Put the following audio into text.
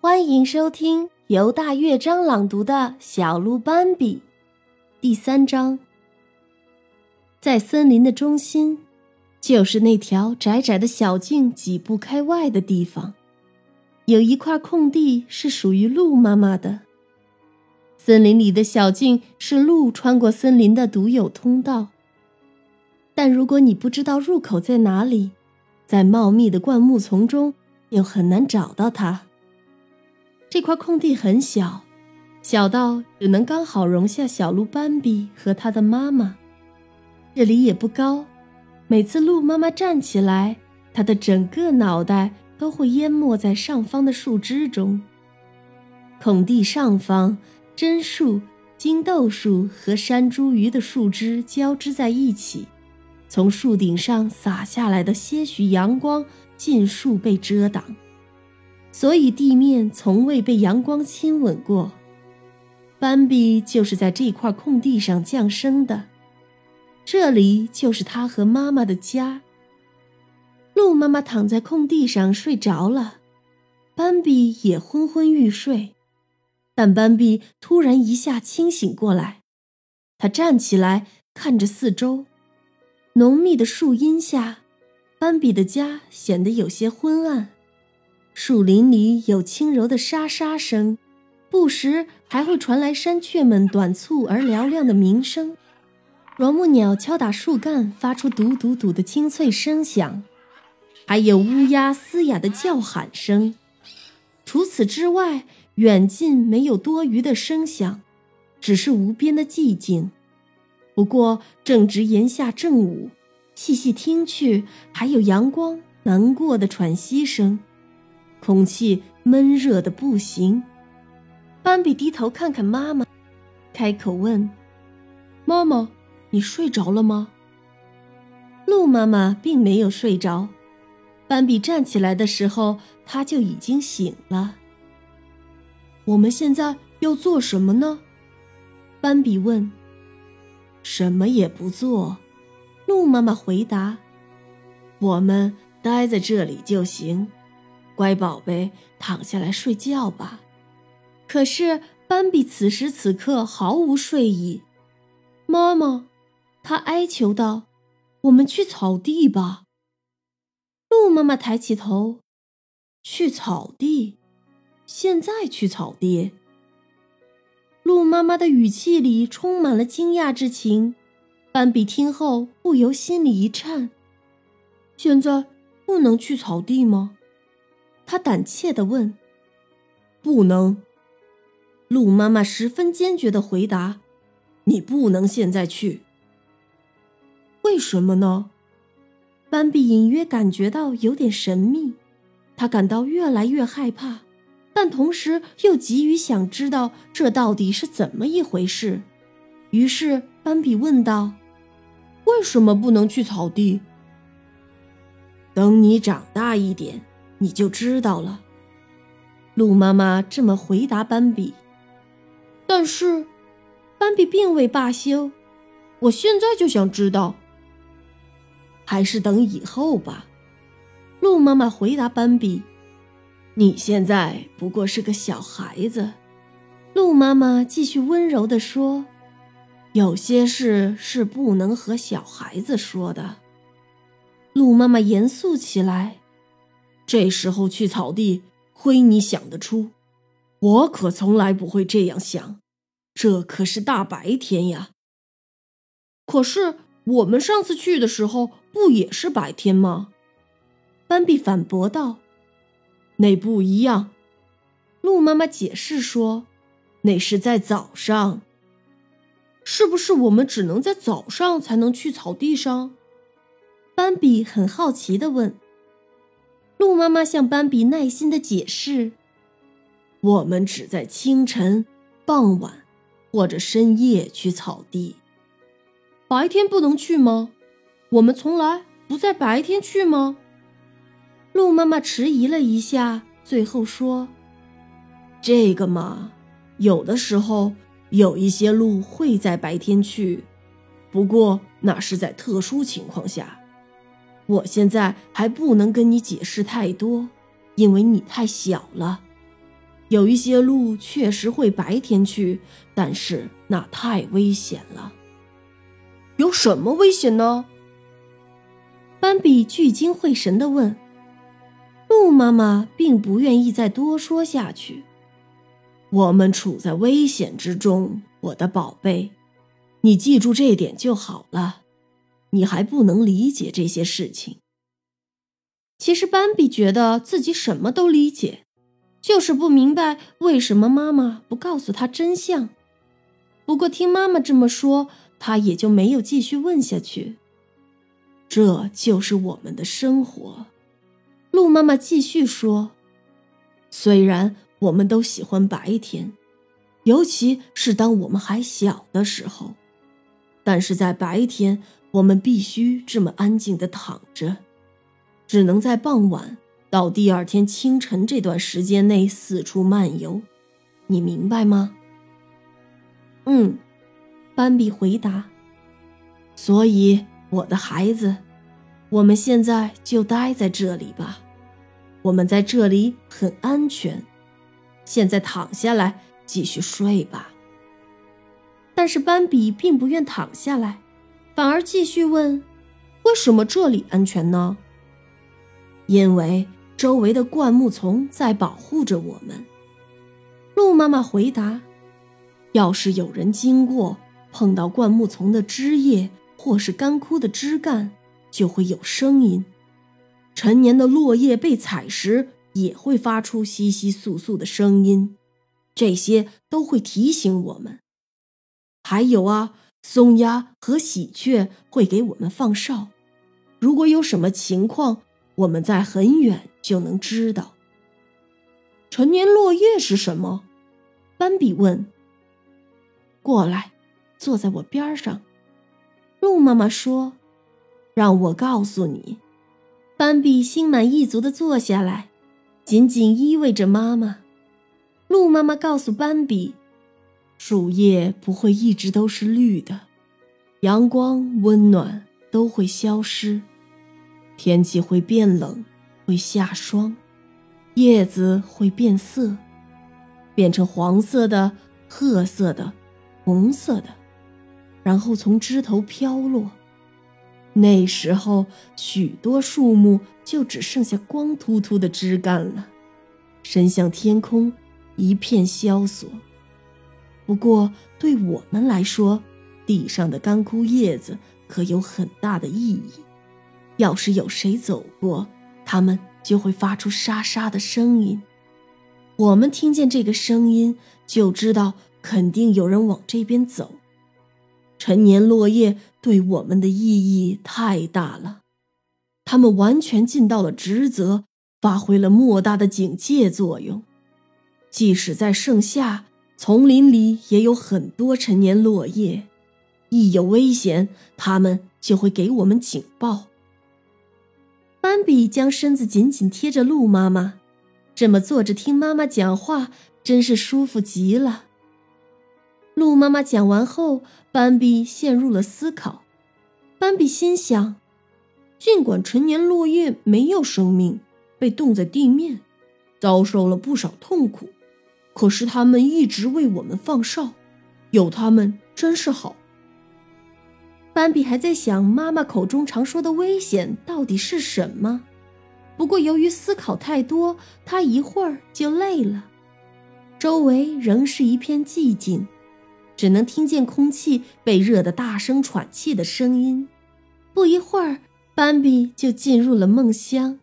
欢迎收听由大乐章朗读的《小鹿斑比》第三章。在森林的中心，就是那条窄窄的小径几步开外的地方，有一块空地是属于鹿妈妈的。森林里的小径是鹿穿过森林的独有通道，但如果你不知道入口在哪里，在茂密的灌木丛中又很难找到它。这块空地很小，小到只能刚好容下小鹿斑比和它的妈妈。这里也不高，每次鹿妈妈站起来，它的整个脑袋都会淹没在上方的树枝中。空地上方，榛树、金豆树和山茱萸的树枝交织在一起，从树顶上洒下来的些许阳光尽数被遮挡。所以地面从未被阳光亲吻过。斑比就是在这块空地上降生的，这里就是他和妈妈的家。鹿妈妈躺在空地上睡着了，斑比也昏昏欲睡。但斑比突然一下清醒过来，他站起来看着四周，浓密的树荫下，斑比的家显得有些昏暗。树林里有轻柔的沙沙声，不时还会传来山雀们短促而嘹亮的鸣声。啄木鸟敲打树干，发出嘟嘟嘟的清脆声响，还有乌鸦嘶哑的叫喊声。除此之外，远近没有多余的声响，只是无边的寂静。不过正值炎夏正午，细细听去，还有阳光难过的喘息声。空气闷热的不行，斑比低头看看妈妈，开口问：“妈妈，你睡着了吗？”鹿妈妈并没有睡着，斑比站起来的时候，他就已经醒了。我们现在要做什么呢？斑比问。“什么也不做。”鹿妈妈回答，“我们待在这里就行。”乖宝贝，躺下来睡觉吧。可是斑比此时此刻毫无睡意。妈妈，他哀求道：“我们去草地吧。”鹿妈妈抬起头：“去草地？现在去草地？”鹿妈妈的语气里充满了惊讶之情。斑比听后不由心里一颤：“现在不能去草地吗？”他胆怯地问：“不能。”鹿妈妈十分坚决地回答：“你不能现在去。”为什么呢？斑比隐约感觉到有点神秘，他感到越来越害怕，但同时又急于想知道这到底是怎么一回事。于是斑比问道：“为什么不能去草地？”等你长大一点。你就知道了，鹿妈妈这么回答斑比。但是，斑比并未罢休。我现在就想知道。还是等以后吧。鹿妈妈回答斑比：“你现在不过是个小孩子。”鹿妈妈继续温柔地说：“有些事是不能和小孩子说的。”鹿妈妈严肃起来。这时候去草地，亏你想得出，我可从来不会这样想。这可是大白天呀！可是我们上次去的时候，不也是白天吗？斑比反驳道：“那不一样。”鹿妈妈解释说：“那是在早上。是不是我们只能在早上才能去草地上？”斑比很好奇地问。鹿妈妈向斑比耐心的解释：“我们只在清晨、傍晚或者深夜去草地，白天不能去吗？我们从来不在白天去吗？”鹿妈妈迟疑了一下，最后说：“这个嘛，有的时候有一些鹿会在白天去，不过那是在特殊情况下。”我现在还不能跟你解释太多，因为你太小了。有一些路确实会白天去，但是那太危险了。有什么危险呢？斑比聚精会神地问。鹿妈妈并不愿意再多说下去。我们处在危险之中，我的宝贝，你记住这点就好了。你还不能理解这些事情。其实斑比觉得自己什么都理解。就是不明白为什么妈妈不告诉他真相。不过听妈妈这么说，他也就没有继续问下去。这就是我们的生活，鹿妈妈继续说。虽然我们都喜欢白天，尤其是当我们还小的时候，但是在白天我们必须这么安静的躺着，只能在傍晚。到第二天清晨这段时间内四处漫游，你明白吗？嗯，斑比回答。所以，我的孩子，我们现在就待在这里吧。我们在这里很安全。现在躺下来继续睡吧。但是斑比并不愿躺下来，反而继续问：为什么这里安全呢？因为。周围的灌木丛在保护着我们。鹿妈妈回答：“要是有人经过，碰到灌木丛的枝叶或是干枯的枝干，就会有声音。陈年的落叶被踩时，也会发出窸窸窣窣的声音。这些都会提醒我们。还有啊，松鸦和喜鹊会给我们放哨。如果有什么情况，我们在很远。”就能知道。陈年落叶是什么？斑比问。过来，坐在我边上。鹿妈妈说：“让我告诉你。”斑比心满意足的坐下来，紧紧依偎着妈妈。鹿妈妈告诉斑比：“树叶不会一直都是绿的，阳光、温暖都会消失，天气会变冷。”会下霜，叶子会变色，变成黄色的、褐色的、红色的，然后从枝头飘落。那时候，许多树木就只剩下光秃秃的枝干了，伸向天空，一片萧索。不过，对我们来说，地上的干枯叶子可有很大的意义。要是有谁走过，它们就会发出沙沙的声音，我们听见这个声音，就知道肯定有人往这边走。陈年落叶对我们的意义太大了，它们完全尽到了职责，发挥了莫大的警戒作用。即使在盛夏，丛林里也有很多陈年落叶，一有危险，它们就会给我们警报。斑比将身子紧紧贴着鹿妈妈，这么坐着听妈妈讲话，真是舒服极了。鹿妈妈讲完后，斑比陷入了思考。斑比心想：尽管陈年落叶没有生命，被冻在地面，遭受了不少痛苦，可是他们一直为我们放哨，有他们真是好。斑比还在想妈妈口中常说的危险到底是什么，不过由于思考太多，他一会儿就累了。周围仍是一片寂静，只能听见空气被热得大声喘气的声音。不一会儿，斑比就进入了梦乡。